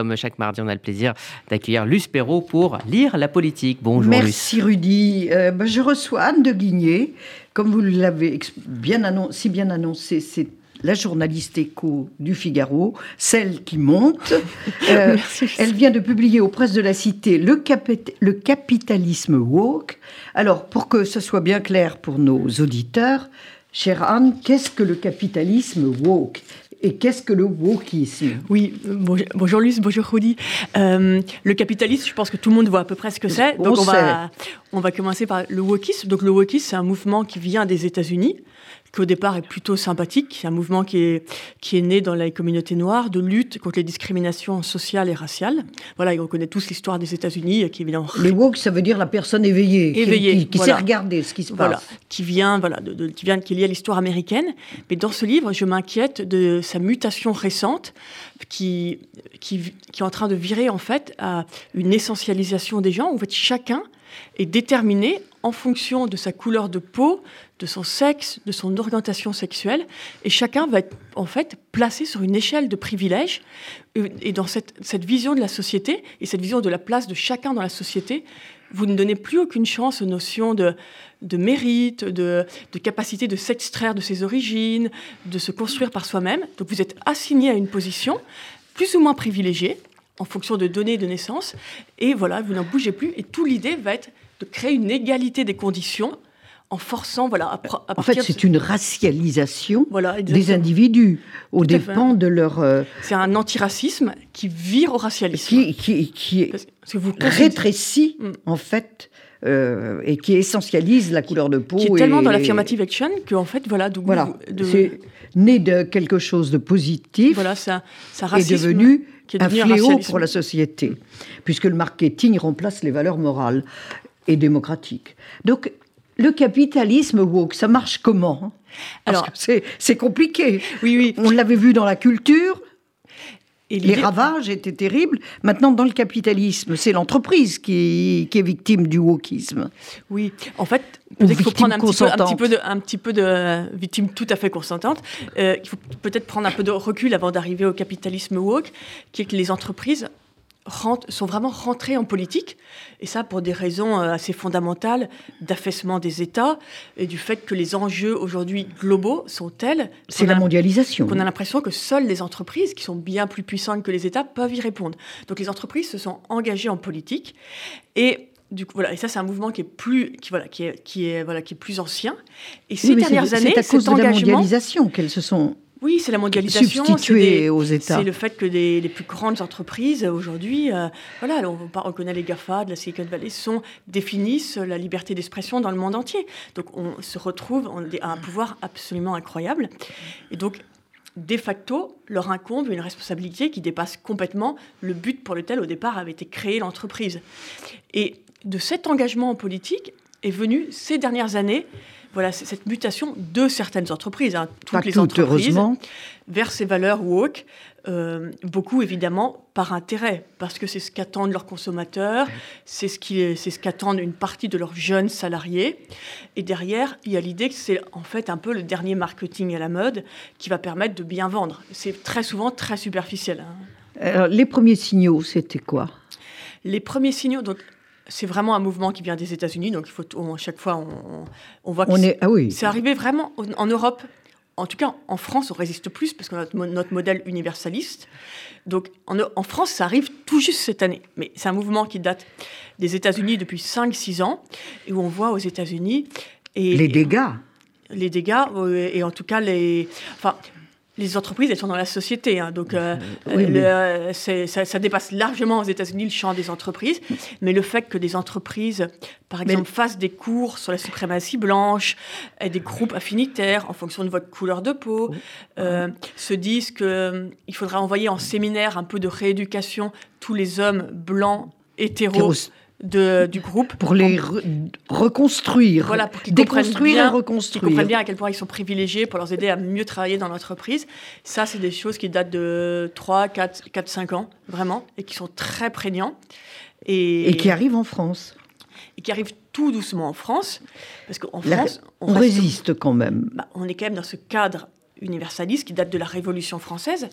comme chaque mardi, on a le plaisir d'accueillir Luce Perrault pour lire la politique. Bonjour Merci Rudy. Euh, ben, je reçois Anne de Guigné. Comme vous l'avez bien si bien annoncé, c'est la journaliste écho du Figaro, celle qui monte. Euh, elle vient de publier aux presses de la Cité le, le, capitalisme woke. Alors, pour que ce soit bien clair pour nos auditeurs, chère Anne, qu'est-ce que le capitalisme woke? Et qu'est-ce que le wokisme Oui, bonjour Luce, bonjour Rudy. Euh, le capitalisme, je pense que tout le monde voit à peu près ce que c'est. Donc on, va, on va commencer par le wokisme. Donc le wokisme, c'est un mouvement qui vient des États-Unis qui au départ est plutôt sympathique. Un mouvement qui est, qui est né dans la communauté noire de lutte contre les discriminations sociales et raciales. Voilà, on connaît tous l'histoire des États-Unis, qui évidemment. Les woke, ça veut dire la personne éveillée, éveillée qui, sait regarder ce qui se voilà, passe. Qui vient, voilà, de, qui vient, qui est liée à l'histoire américaine. Mais dans ce livre, je m'inquiète de sa mutation récente, qui, qui, qui est en train de virer en fait à une essentialisation des gens, où en fait chacun est déterminé en fonction de sa couleur de peau, de son sexe, de son orientation sexuelle, et chacun va être en fait placé sur une échelle de privilèges. Et dans cette, vision de la société et cette vision de la place de chacun dans la société, vous ne donnez plus aucune chance aux notions de, mérite, de, de, capacité de s'extraire de ses origines, de se construire par soi-même. Donc vous êtes assigné à une position plus ou moins privilégiée en fonction de données de naissance, et voilà, vous n'en bougez plus, et toute l'idée va être de créer une égalité des conditions en forçant, voilà. en fait, c'est une racialisation des individus au dépens de leur. Euh, c'est un antiracisme qui vire au racialisme. Qui, qui, qui vous rétrécit, mm. en fait, euh, et qui essentialise la couleur de peau. Qui est tellement dans l'affirmative action que, en fait, voilà. voilà. C'est né de quelque chose de positif. Voilà, ça, ça est devenu un fléau pour la société, puisque le marketing remplace les valeurs morales et démocratiques. Donc, le capitalisme woke, ça marche comment? Alors, c'est compliqué. Oui, oui. On l'avait vu dans la culture. Et les ravages étaient terribles. Maintenant, dans le capitalisme, c'est l'entreprise qui, est victime du wokisme. Oui, en fait, peut-être qu'il faut prendre un petit, peu, de, un petit peu de victime tout à fait consentante. Euh, il faut peut-être prendre un peu de recul avant d'arriver au capitalisme woke, qui est que les entreprises sont vraiment rentrés en politique, et ça pour des raisons euh, assez fondamentales d'affaissement des États et du fait que les enjeux aujourd'hui globaux sont tels. C'est la mondialisation. Qu'on a l'impression que seules les entreprises, qui sont bien plus puissantes que les États, peuvent y répondre. Donc les entreprises se sont engagées en politique, et du coup, voilà, et ça, c'est un mouvement qui est plus, qui voilà, qui est, qui est, voilà, qui est plus ancien. Et ces dernières années, c'est à cause de la mondialisation qu'elles se sont oui, c'est la mondialisation. Substituée aux États. C'est le fait que les plus grandes entreprises aujourd'hui, euh, voilà, on, on, connaît les GAFA de la Silicon Valley, sont, définissent la liberté d'expression dans le monde entier. Donc on se retrouve à un pouvoir absolument incroyable. Et donc, de facto, leur incombe une responsabilité qui dépasse complètement le but pour lequel, au départ, avait été créée l'entreprise. Et de cet engagement en politique est venu ces dernières années voilà, cette mutation de certaines entreprises, hein, toutes les entreprises, vers ces valeurs woke, euh, beaucoup évidemment par intérêt, parce que c'est ce qu'attendent leurs consommateurs, c'est ce qu'attendent une partie de leurs jeunes salariés. Et derrière, il y a l'idée que c'est en fait un peu le dernier marketing à la mode qui va permettre de bien vendre. C'est très souvent très superficiel. Hein. les premiers signaux, c'était quoi? Les premiers signaux, donc c'est vraiment un mouvement qui vient des États-Unis, donc il faut à chaque fois on, on voit que est, ah oui. c'est arrivé vraiment en, Europe. En tout cas, en France, on résiste plus parce que notre, notre modèle universaliste. Donc, en, en, France, ça arrive tout juste cette année. Mais c'est un mouvement qui date des États-Unis depuis 5-6 ans et où on voit aux États-Unis. Et, les dégâts. les dégâts, et en tout cas, les. Enfin, les entreprises, elles sont dans la société. Hein, donc, euh, euh, ça, dépasse largement aux États-Unis le champ des entreprises. Mais le fait que des entreprises, par exemple, fassent des cours sur la suprématie blanche, et des groupes affinitaires en fonction de votre couleur de peau, euh, se disent qu'il il faudra envoyer en séminaire un peu de rééducation tous les hommes blancs hétéros du groupe. Pour les reconstruire. Voilà, pour qu'ils déconstruire bien, et reconstruire. comprennent bien à quel point ils sont privilégiés pour leur aider à mieux travailler dans l'entreprise. Ça, c'est des choses qui datent de 3, 4, 4 5 ans, vraiment, et qui sont très prégnants. Et, qui arrivent en France. Et qui arrivent tout doucement en France. Parce qu'en France. on, résiste quand même. Bah, on est quand même dans ce cadre universaliste qui date de la Révolution française,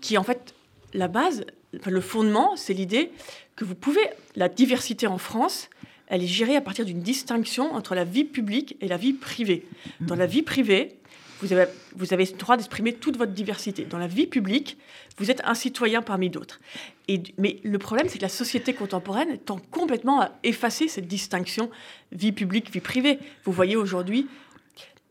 qui en fait la base, le fondement, c'est l'idée que vous pouvez, la diversité en France, elle est gérée à partir d'une distinction entre la vie publique et la vie privée. Dans la vie privée, vous avez, vous avez le droit d'exprimer toute votre diversité. Dans la vie publique, vous êtes un citoyen parmi d'autres. Et, mais le problème, c'est que la société contemporaine tend complètement à effacer cette distinction vie publique, vie privée. Vous voyez aujourd'hui,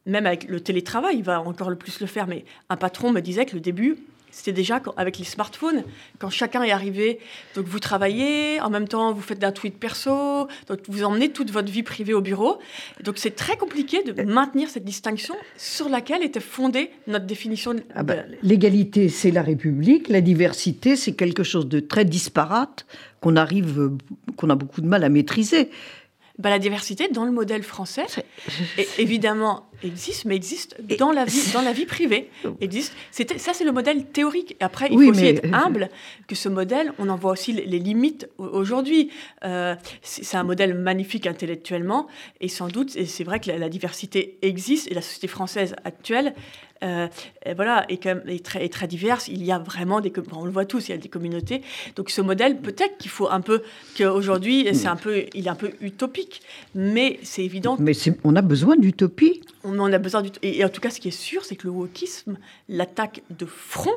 même avec le télétravail, il va encore le plus le faire, mais un patron me disait que le début, c'était déjà avec les smartphones, quand chacun est arrivé, donc vous travaillez, en même temps vous faites un tweet perso, donc vous emmenez toute votre vie privée au bureau. Donc c'est très compliqué de maintenir cette distinction sur laquelle était fondée notre définition. Ah bah, L'égalité, c'est la République, la diversité, c'est quelque chose de très disparate qu'on arrive, qu'on a beaucoup de mal à maîtriser. Bah, la diversité dans le modèle français, évidemment, existe, mais existe dans la vie, dans la vie privée. Existe. Ça, c'est le modèle théorique. Après, il faut aussi être humble que ce modèle, on en voit aussi les, limites aujourd'hui. Euh, c'est un modèle magnifique intellectuellement, et sans doute, et c'est vrai que la, diversité existe, et la société française actuelle, euh, voilà, est, quand même, très, très, diverse. Il y a vraiment des, on le voit tous, il y a des communautés. Donc ce modèle, peut-être qu'il faut un peu, qu'aujourd'hui, c'est un peu, il est un peu utopique, mais c'est évident. Mais on a besoin d'utopie. On en a besoin du. Et, en tout cas, ce qui est sûr, c'est que le wokisme l'attaque de front.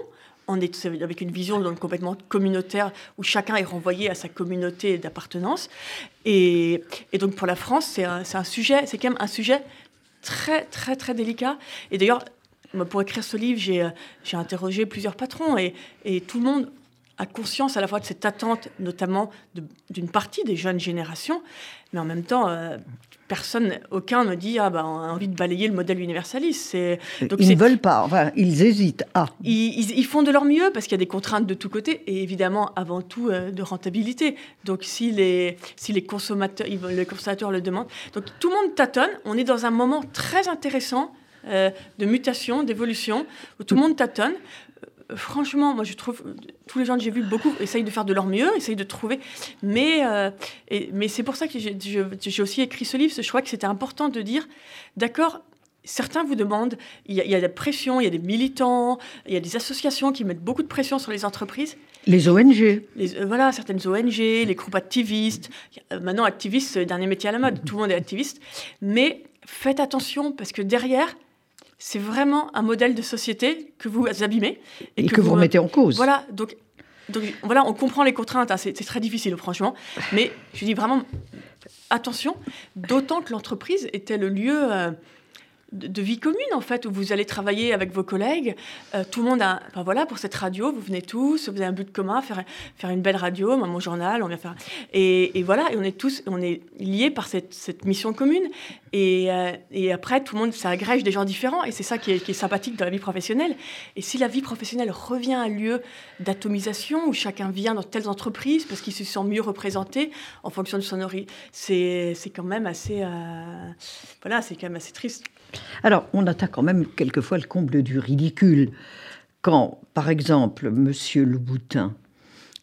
On est avec une vision donc, complètement communautaire où chacun est renvoyé à sa communauté d'appartenance. Et, et, donc pour la France, c'est un, un, sujet, c'est quand même un sujet très très très délicat. Et d'ailleurs, pour écrire ce livre, j'ai euh, interrogé plusieurs patrons et, et, tout le monde a conscience à la fois de cette attente, notamment d'une partie des jeunes générations, mais en même temps, euh, personne, aucun ne dit ah ben on a envie de balayer le modèle universaliste. Donc ils ne veulent pas, enfin ils hésitent. Ah. Ils, ils, font de leur mieux parce qu'il y a des contraintes de tous côtés et évidemment avant tout euh, de rentabilité. Donc si les si les consommateurs, les consommateurs le demandent, donc tout le monde tâtonne. On est dans un moment très intéressant de mutation, d'évolution, où tout le monde tâtonne. Euh, franchement, moi je trouve, tous les gens que j'ai vus, beaucoup essayent de faire de leur mieux, essayent de trouver. Mais, euh, mais c'est pour ça que j'ai aussi écrit ce livre, je crois que c'était important de dire, d'accord, Certains vous demandent, il y, a, il y, a, des pressions, il y a des militants, il y a des associations qui mettent beaucoup de pression sur les entreprises. Les ONG. Les, voilà, certaines ONG, les groupes activistes. Maintenant, activiste, c'est le dernier métier à la mode, tout le monde est activiste. Mais faites attention parce que derrière, c'est vraiment un modèle de société que vous abîmez. Et, que, vous remettez en cause. Voilà, donc, donc voilà, on comprend les contraintes, hein, c'est très difficile franchement, mais je dis vraiment attention, d'autant que l'entreprise était le lieu... Euh, de, vie commune en fait où vous allez travailler avec vos collègues. Euh, tout le monde a enfin, voilà pour cette radio vous venez tous vous avez un but commun faire faire une belle radio mon journal on vient faire. Et, et, voilà et on est tous on est liés par cette, cette mission commune. Et, euh, et, après tout le monde ça agrège des gens différents et c'est ça qui est, qui est, sympathique dans la vie professionnelle. Et si la vie professionnelle revient à un lieu d'atomisation où chacun vient dans telles entreprises parce qu'il se sent mieux représenté en fonction de son origine c'est quand même assez euh, voilà c'est quand même assez triste alors, on atteint quand même quelquefois le comble du ridicule. Quand, par exemple, Monsieur Louboutin,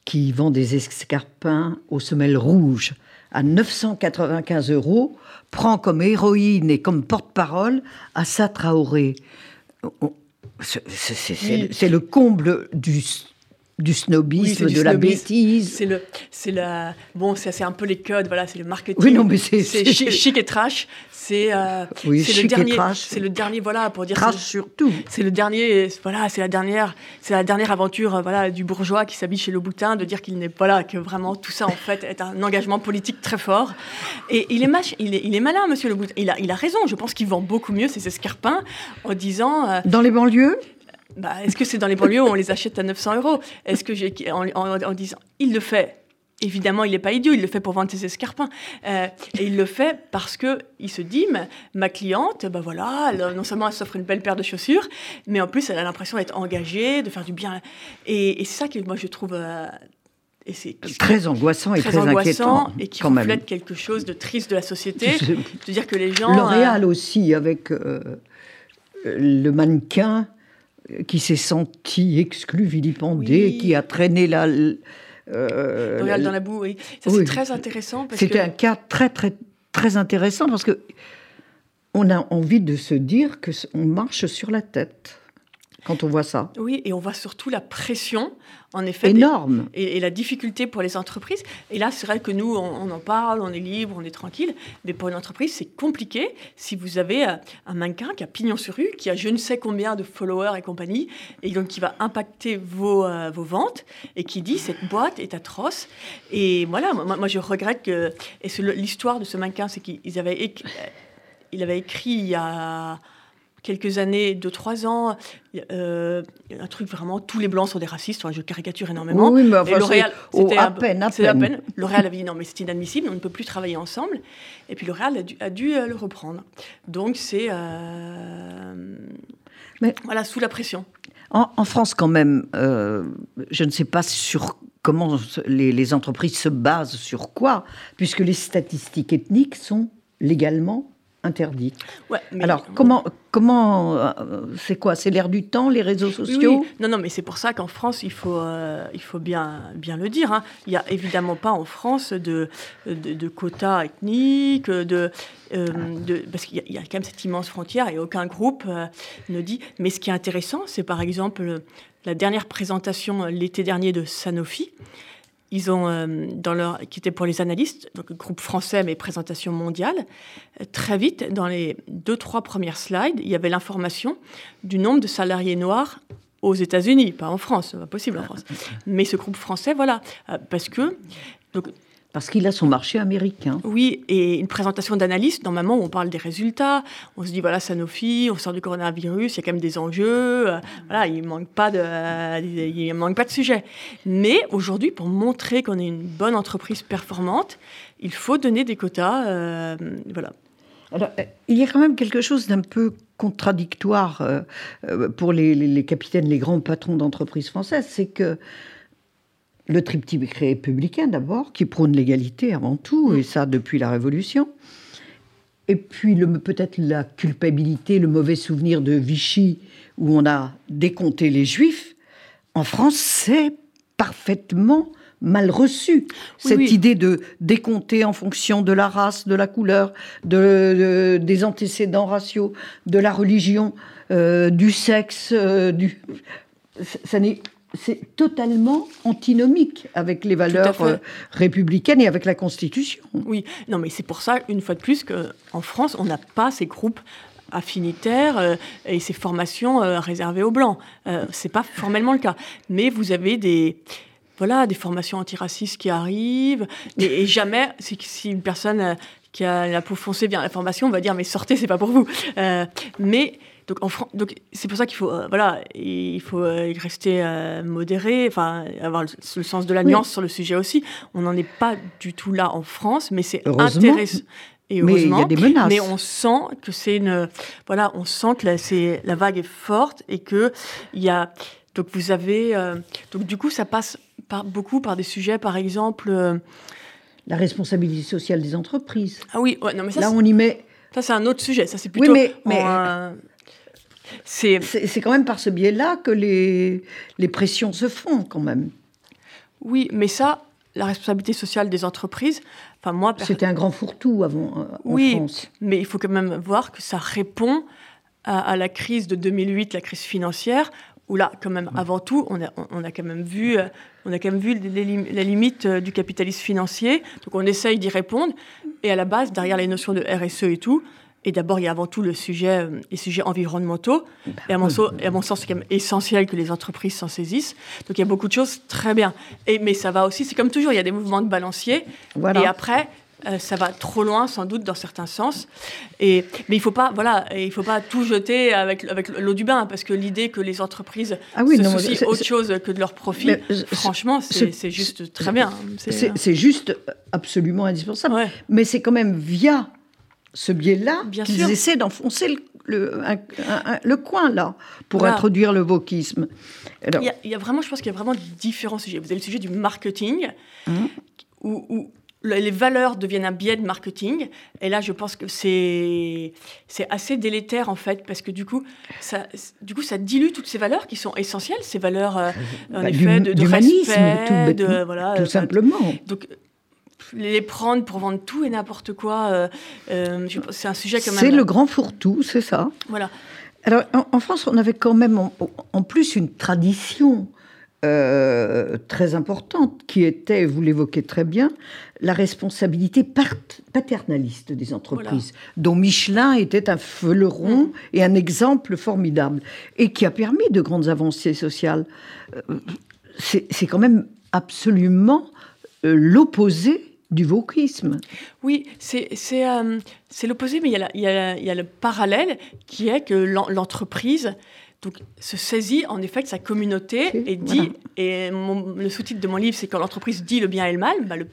qui vend des escarpins aux semelles rouges à 995 euros, prend comme héroïne et comme porte-parole Assa Traoré. C'est le comble du du snobisme, de la bêtise. C'est le, c'est la, bon, c'est un peu les codes, voilà, c'est le marketing. Oui, non, mais c'est chic, et trash. C'est, euh, oui, c'est le dernier, c'est le dernier, voilà, pour dire. Trash surtout. C'est le dernier, voilà, c'est la dernière, c'est la dernière aventure, euh, voilà, du bourgeois qui s'habille chez le boutin, de dire qu'il n'est, voilà, que vraiment tout ça en fait est un engagement politique très fort. Et il est, mach, il est, il est malin, Monsieur le boutin. Il a, il a raison. Je pense qu'il vend beaucoup mieux ses escarpins en disant. Euh, Dans les banlieues? Bah, est-ce que c'est dans les banlieues où on les achète à 900 euros? Est-ce que j'ai en, disant il le fait Évidemment, il n'est pas idiot, il le fait pour vendre ses escarpins. Euh, et il le fait parce que il se dit, ma cliente, bah voilà, non seulement elle s'offre une belle paire de chaussures, mais en plus elle a l'impression d'être engagée, de faire du bien. Et, c'est ça que moi je trouve euh, et c'est très angoissant et très, inquiétant et qui reflète quelque chose de triste de la société de dire que les gens L'Oréal euh, aussi avec le mannequin qui s'est senti exclu, vilipendé, qui a traîné la. Euh, dans la boue, oui. Ça, c'est très intéressant. C'était un cas très, très, très intéressant parce que on a envie de se dire que on marche sur la tête. Quand on voit ça. Oui, et on voit surtout la pression, en effet. Énorme. Et, la difficulté pour les entreprises. Et là, c'est vrai que nous, on, en parle, on est libre, on est tranquille. Mais pour une entreprise, c'est compliqué si vous avez euh, un mannequin qui a pignon sur rue, qui a je ne sais combien de followers et compagnie, et donc qui va impacter vos, euh, vos ventes, et qui dit cette boîte est atroce. Et voilà, moi, moi je regrette que. Et l'histoire de ce mannequin, c'est qu'ils avaient. Il avait écrit il y a quelques années, deux, trois ans, euh, un truc vraiment, tous les blancs sont des racistes, je caricature énormément. Oui, mais enfin, L'Oréal, c'était à, peine, à peine. L'Oréal avait dit non, mais c'est inadmissible, on ne peut plus travailler ensemble. Et puis L'Oréal a dû, a dû euh, le reprendre. Donc c'est... Euh, mais voilà, sous la pression. En, France, quand même, je ne sais pas sur comment les, les entreprises se basent sur quoi, puisque les statistiques ethniques sont légalement interdit. Alors, comment, comment euh, c'est quoi? C'est l'air du temps, les réseaux sociaux? Non, non, mais c'est pour ça qu'en France, il faut, euh, il faut bien, bien le dire. Hein. Il n'y a évidemment pas en France de, de, quotas ethniques, de, euh, de parce qu'il y, a quand même cette immense frontière et aucun groupe ne dit. Mais ce qui est intéressant, c'est par exemple la dernière présentation l'été dernier de Sanofi ils ont, euh, dans leur, qui était pour les analystes, donc groupe français mais présentation mondiale, euh, très vite, dans les deux, trois premières slides, il y avait l'information du nombre de salariés noirs aux États-Unis, pas en France, pas possible en France. Mais ce groupe français, voilà, euh, parce que donc, parce qu'il a son marché américain. Oui, et une présentation d'analyste, normalement, on parle des résultats. On se dit, voilà, Sanofi, on sort du coronavirus, il y a quand même des enjeux. Euh, voilà, il ne manque, pas de, euh, il manque pas de sujet. Mais aujourd'hui, pour montrer qu'on est une bonne entreprise performante, il faut donner des quotas. Euh, voilà. Alors, il y a quand même quelque chose d'un peu contradictoire pour les, les, capitaines, les grands patrons d'entreprises françaises, c'est que le triptyque républicain d'abord, qui prône l'égalité avant tout, et ça depuis la Révolution. Et puis peut-être la culpabilité, le mauvais souvenir de Vichy, où on a décompté les juifs. En France, c'est parfaitement mal reçu, cette idée de décompter en fonction de la race, de la couleur, de, des antécédents raciaux, de la religion, euh, du sexe. Euh, du... Ça n'est c'est totalement antinomique avec les valeurs euh, républicaines et avec la Constitution. Oui, non, mais c'est pour ça, une fois de plus, qu'en France, on n'a pas ces groupes affinitaires euh, et ces formations euh, réservées aux blancs. c'est pas formellement le cas. Mais vous avez des voilà des formations antiracistes qui arrivent et, jamais si, si, une personne qui a la peau foncée vient à la formation, on va dire mais sortez, c'est pas pour vous. mais donc, en donc c'est pour ça qu'il faut, euh, voilà, il faut euh, rester euh, modéré, enfin, avoir le, sens de la nuance sur le sujet aussi. On n'en est pas du tout là en France, mais c'est intéressant. Et heureusement, mais, il y a des menaces. mais on sent que c'est une, voilà, on sent que la, la vague est forte et que il y a, donc vous avez, donc du coup, ça passe par, beaucoup par des sujets, par exemple. la responsabilité sociale des entreprises. Ah oui, non mais ça, là on y met. Ça c'est un autre sujet. Ça c'est plutôt. Oui, mais, c'est quand même par ce biais-là que les, les pressions se font, quand même. Oui, mais ça, la responsabilité sociale des entreprises, enfin moi... C'était un grand fourre-tout avant, euh, en oui, France. mais il faut quand même voir que ça répond à, la crise de 2008, la crise financière, où là, quand même, avant tout, on a, on a quand même vu, euh, on a quand même vu la limite euh, du capitalisme financier. Donc on essaye d'y répondre. Et à la base, derrière les notions de RSE et tout, et d'abord, il y a avant tout le sujet, euh, les sujets environnementaux. Bah et, à mon, et à mon sens, c'est quand même essentiel que les entreprises s'en saisissent. Donc il y a beaucoup de choses très bien. Et, mais ça va aussi, c'est comme toujours, il y a des mouvements de balancier. Et après, euh, ça va trop loin, sans doute, dans certains sens. Et, mais il ne faut, pas, voilà, il faut pas tout jeter avec, avec l'eau du bain, parce que l'idée que les entreprises ah oui, se soucient autre chose que de leur profit, franchement, c'est juste très bien. C'est juste absolument indispensable. Mais c'est quand même via ce biais-là qu'ils essaient d'enfoncer le, le, coin, là, pour introduire le wokisme. il, y a, vraiment, je pense qu'il y a vraiment différents sujets. Vous avez le sujet du marketing, hum. où, les valeurs deviennent un biais de marketing. Et là, je pense que c'est c'est assez délétère en fait, parce que du coup, ça du coup, ça dilue toutes ces valeurs qui sont essentielles, ces valeurs euh, en bah, effet de, de respect, tout, de, voilà, tout simplement. Donc les prendre pour vendre tout et n'importe quoi. Euh, euh, c'est un sujet quand même. C'est le grand fourre-tout, c'est ça. Voilà. Alors, en, France, on avait quand même en, plus une tradition euh, très importante qui était, vous l'évoquez très bien, la responsabilité paternaliste des entreprises, dont Michelin était un fleuron mm. et un exemple formidable, et qui a permis de grandes avancées sociales. Euh, c'est quand même absolument l'opposé du wokisme. Oui, c'est euh, l'opposé, mais il y, a il y, a le parallèle qui est que l'entreprise donc, se saisit en effet de sa communauté et dit, et le sous-titre de mon livre, c'est quand l'entreprise dit le bien et le mal, bah, le,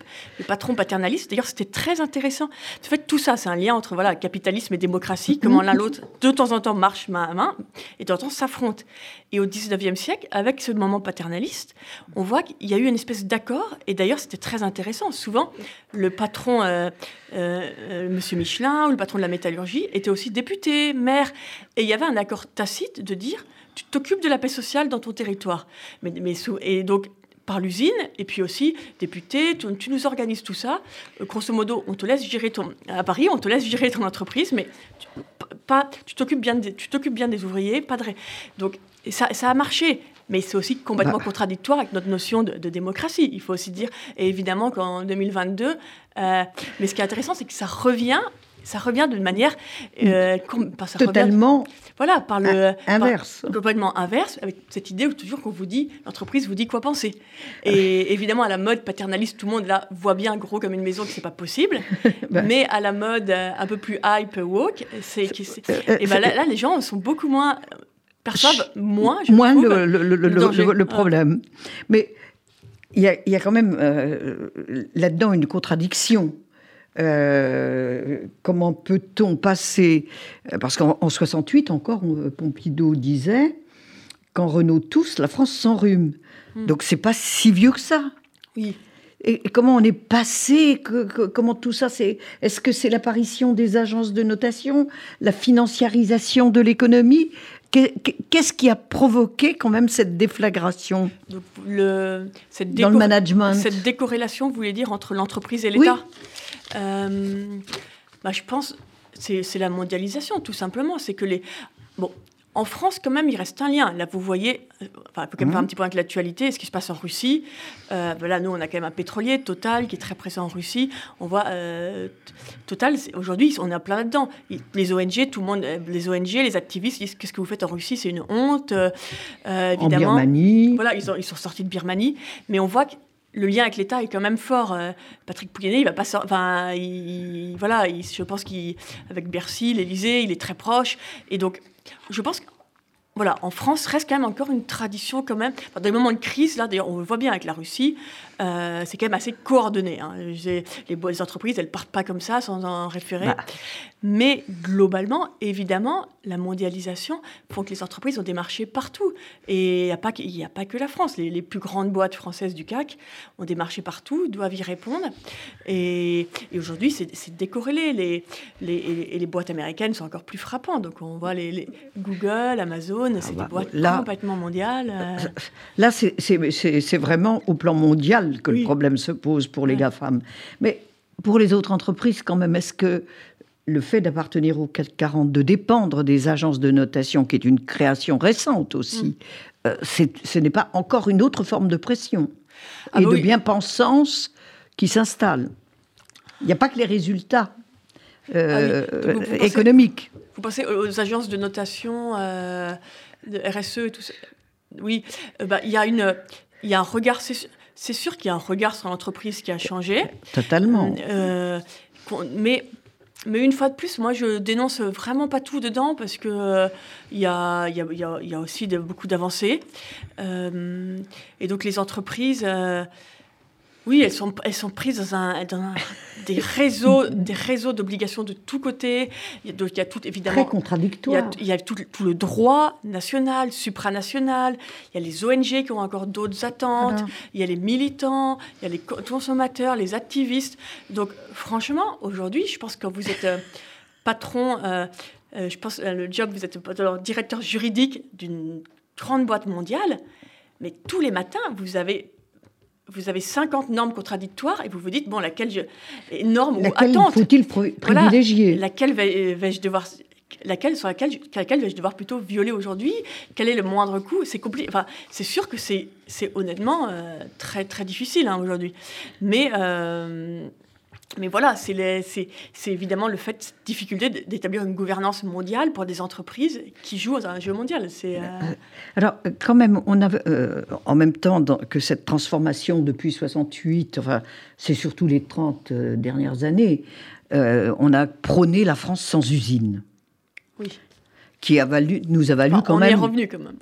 patron paternaliste. D'ailleurs, c'était très intéressant. En fait, tout ça, c'est un lien entre voilà, capitalisme et démocratie, comment l'un l'autre, de temps en temps, marche main à main, et de temps en temps s'affrontent. Et au 19e siècle, avec ce moment paternaliste, on voit qu'il y a eu une espèce d'accord, et d'ailleurs, c'était très intéressant. Souvent, le patron, euh, euh, euh, Monsieur Michelin, ou le patron de la métallurgie, était aussi député, maire, et il y avait un accord tacite de dire tu t'occupes de la paix sociale dans ton territoire. Mais, mais et donc, par l'usine, et puis aussi député, tu, nous organises tout ça. Euh, grosso modo, on te laisse gérer ton à Paris, on te laisse gérer ton entreprise, mais tu, pas, tu t'occupes bien, tu t'occupes bien des ouvriers, pas de donc ça, ça a marché. Mais c'est aussi complètement bah. contradictoire avec notre notion de, démocratie. Il faut aussi dire, et évidemment qu'en 2022, euh, mais ce qui est intéressant, c'est que ça revient ça revient d'une manière euh, totalement voilà par le inverse. complètement inverse avec cette idée où toujours qu'on vous dit l'entreprise vous dit quoi penser. Et évidemment à la mode paternaliste tout le monde là voit bien gros comme une maison que c'est pas possible. Bah. mais à la mode euh, un peu plus hype woke c'est euh, et ben là, les gens sont beaucoup moins perçoivent moins moins le, le, problème. Mais il y, a, y a quand même là-dedans une contradiction euh, comment peut-on passer Parce qu'en 68 encore, Pompidou disait quand Renault tousse, la France s'enrhume. Hmm. Donc c'est pas si vieux que ça. Oui. Et, comment on est passé Comment tout ça c'est Est-ce que c'est l'apparition des agences de notation, la financiarisation de l'économie? Qu'est-ce qui a provoqué quand même cette déflagration? Le, cette dans le management Cette décorrélation, vous voulez dire, entre l'entreprise et l'État? Euh, bah, Je pense c'est la mondialisation, tout simplement. C'est que les. Bon, en France, quand même, il reste un lien. Là, vous voyez, euh, enfin, il faut quand même faire un mhm. petit point avec l'actualité, ce qui se passe en Russie. Euh, là, nous, on a quand même un pétrolier, Total, qui est très présent en Russie. On voit, euh, Total, aujourd'hui, on est plein là-dedans. Les ONG, tout le monde, les ONG, les activistes disent qu'est-ce que vous faites en Russie, c'est une honte. évidemment. En Birmanie. Voilà, ils, ils sont sortis de Birmanie. Mais on voit que le lien avec l'État est quand même fort. Euh, Patrick Pouyanné, il va pas Enfin, voilà, je pense qu'avec Bercy, l'Élysée, il est très proche. Et donc, je pense que voilà, en France reste quand même encore une tradition quand même. dans les moments de crise, là, d'ailleurs, on le voit bien avec la Russie, euh, c'est quand même assez coordonné. Hein. Les, les, entreprises, elles partent pas comme ça sans en référer. Bah. Mais globalement, évidemment, la mondialisation font que les entreprises ont des marchés partout. Et il n'y a, pas que, a pas que la France. Les, plus grandes boîtes françaises du CAC ont des marchés partout, doivent y répondre. Et, aujourd'hui, c'est décorrélé. Les, les, et les boîtes américaines sont encore plus frappantes. Donc on voit les, Google, Amazon, c'est ah des bah, boîtes complètement mondiales. Euh. Là, c'est vraiment au plan mondial que le problème se pose pour les GAFAM. Mais pour les autres entreprises, quand même, est-ce que le fait d'appartenir au CAC 40, de dépendre des agences de notation, qui est une création récente aussi, mm. euh, ce n'est pas encore une autre forme de pression ah et bah de bien-pensance qui s'installe. Il n'y a pas que les résultats euh, ah économiques. Vous pensez aux agences de notation, euh, de RSE et tout ça? Oui, bah, il y a une, il y a un regard c'est sûr qu'il y a un regard sur l'entreprise qui a changé. Totalement. Euh, mais, mais une fois de plus, moi, je dénonce vraiment pas tout dedans parce que euh, il y, a, y, a, y, a, aussi beaucoup d'avancées. Euh, et donc, les entreprises oui, elles sont, elles sont prises dans, un, des réseaux, des réseaux d'obligations de tous côtés. Il y a, il y a tout, évidemment. Très contradictoire. Il y a, tout, tout, le droit national, supranational. Il y a les ONG qui ont encore d'autres attentes. Il y a les militants, il y a les consommateurs, les activistes. Donc, franchement, aujourd'hui, je pense que vous êtes euh, patron, euh, euh, je pense le job, vous êtes directeur juridique d'une grande boîte mondiale. Mais tous les matins, vous avez vous avez 50 normes contradictoires et vous vous dites, bon, laquelle je... norme laquelle ou attente faut-il privilégier Laquelle vais-je devoir... laquelle, sur laquelle, laquelle je vais devoir plutôt violer aujourd'hui? Quel est le moindre coût? C'est compliqué. Enfin, c'est sûr que c'est, c'est honnêtement euh, très très difficile hein, aujourd'hui. Mais euh, mais voilà, c'est évidemment le fait, difficulté d'établir une gouvernance mondiale pour des entreprises qui jouent dans un jeu mondial. C'est euh, Alors, quand même, on a, en même temps que cette transformation depuis 68, enfin, c'est surtout les 30 dernières années, on a prôné la France sans usine. Oui. Qui a valu, nous a valu quand même. On est revenu quand même.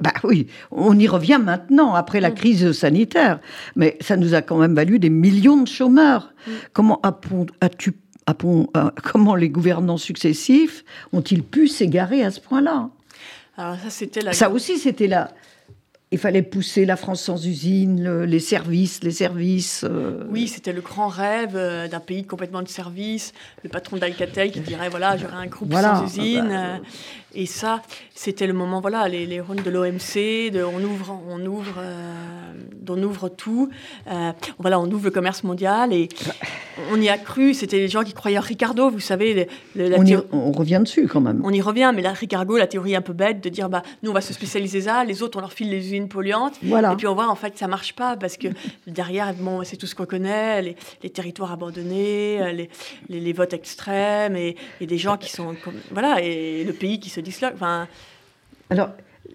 bah oui, on y revient maintenant, après la mm. crise sanitaire. Mais ça nous a quand même valu des millions de chômeurs. Mm. Comment as-tu comment les gouvernants successifs ont-ils pu s'égarer à ce point-là? Alors ça, c'était la... Ça aussi, c'était là il fallait pousser la France sans usine, les services, les services. Euh. Oui, c'était le grand rêve euh, d'un pays complètement de services. Le patron d'Alcatel qui dirait voilà, j'aurai un groupe sans usine. Bah, et ça, c'était le moment, voilà, les, les de l'OMC, on ouvre, on ouvre, euh, on ouvre tout. Voilà, on ouvre le commerce mondial et on y a cru. C'était les gens qui croyaient en Ricardo, vous savez. on, revient dessus quand même. On y revient, mais là, Ricardo, la théorie un peu bête de dire, bah, nous, on va se spécialiser ça, les autres, on leur file les usines polluantes. Voilà. Et puis on voit, en fait, ça marche pas parce que derrière, bon, c'est tout ce qu'on connaît, les, les, territoires abandonnés, euh, les, les, votes extrêmes et, et, des gens qui sont, comme, voilà, et le pays qui se alors,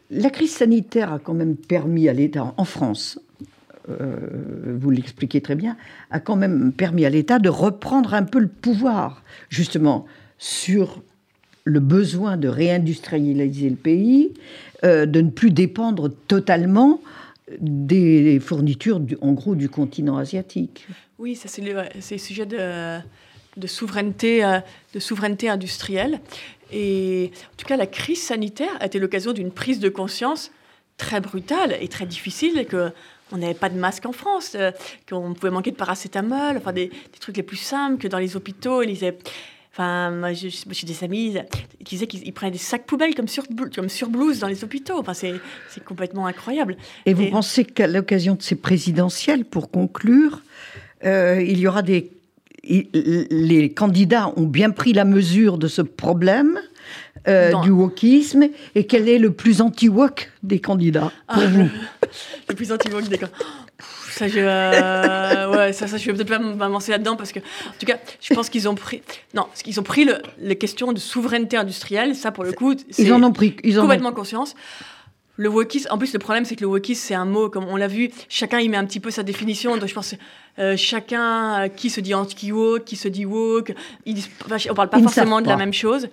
la crise sanitaire a quand même permis à l'État, en France, euh, vous l'expliquez très bien, a quand même permis à l'État de reprendre un peu le pouvoir, justement, sur le besoin de réindustrialiser le pays, euh, de ne plus dépendre totalement des fournitures, en gros, du continent asiatique. Oui, ça c'est le, sujet de, souveraineté, euh, de souveraineté industrielle. Et en tout cas, la crise sanitaire a été l'occasion d'une prise de conscience très brutale et très difficile que on n'avait pas de masque en France, euh, qu'on pouvait manquer de paracétamol, enfin des, trucs les plus simples que dans les hôpitaux. Ils disaient, enfin, moi, j'ai des amis qui disaient qu'ils prenaient des sacs poubelles comme sur, comme sur blouse dans les hôpitaux. Enfin, c'est complètement incroyable. Et vous pensez qu'à l'occasion de ces présidentielles, pour conclure, euh, il y aura des les candidats ont bien pris la mesure de ce problème euh, du wokisme et quel est le plus anti-wok des candidats pour ah, vous? Le plus anti-wok des candidats ça, je, euh, ouais, ça, ça, je vais peut-être pas m'avancer là-dedans parce que, en tout cas, je pense qu'ils ont pris, non, qu'ils ont pris le, les questions de souveraineté industrielle. Ça, pour le coup, ils en ont pris, ils ont complètement conscience. Le wokisme, en plus, le problème, c'est que le wokisme, c'est un mot, comme on l'a vu, chacun y met un petit peu sa définition. Donc, je pense euh, chacun euh, qui se dit anti-woke, qui se dit woke, ils, on parle pas forcément de la même chose.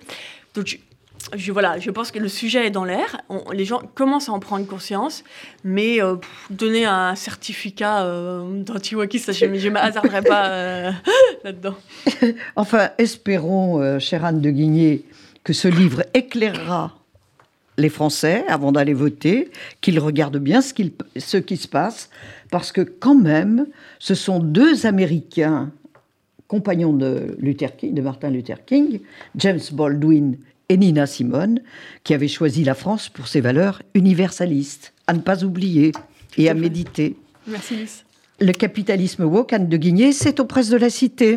Donc, je, voilà, je pense que le sujet est dans l'air. Les gens commencent à en prendre conscience, mais euh, donner un certificat d'anti-wokisme, je ne me pas là-dedans. enfin, espérons, chère Anne de Guigné, que ce livre éclairera les Français, avant d'aller voter, qu'ils regardent bien ce, qui se passe, parce que quand même, ce sont deux Américains, compagnons de, de Martin Luther King, James Baldwin et Nina Simone, qui avaient choisi la France pour ses valeurs universalistes, à ne pas oublier et à méditer. Merci, Le capitalisme woke, Anne de Guigné, c'est aux presses de la Cité.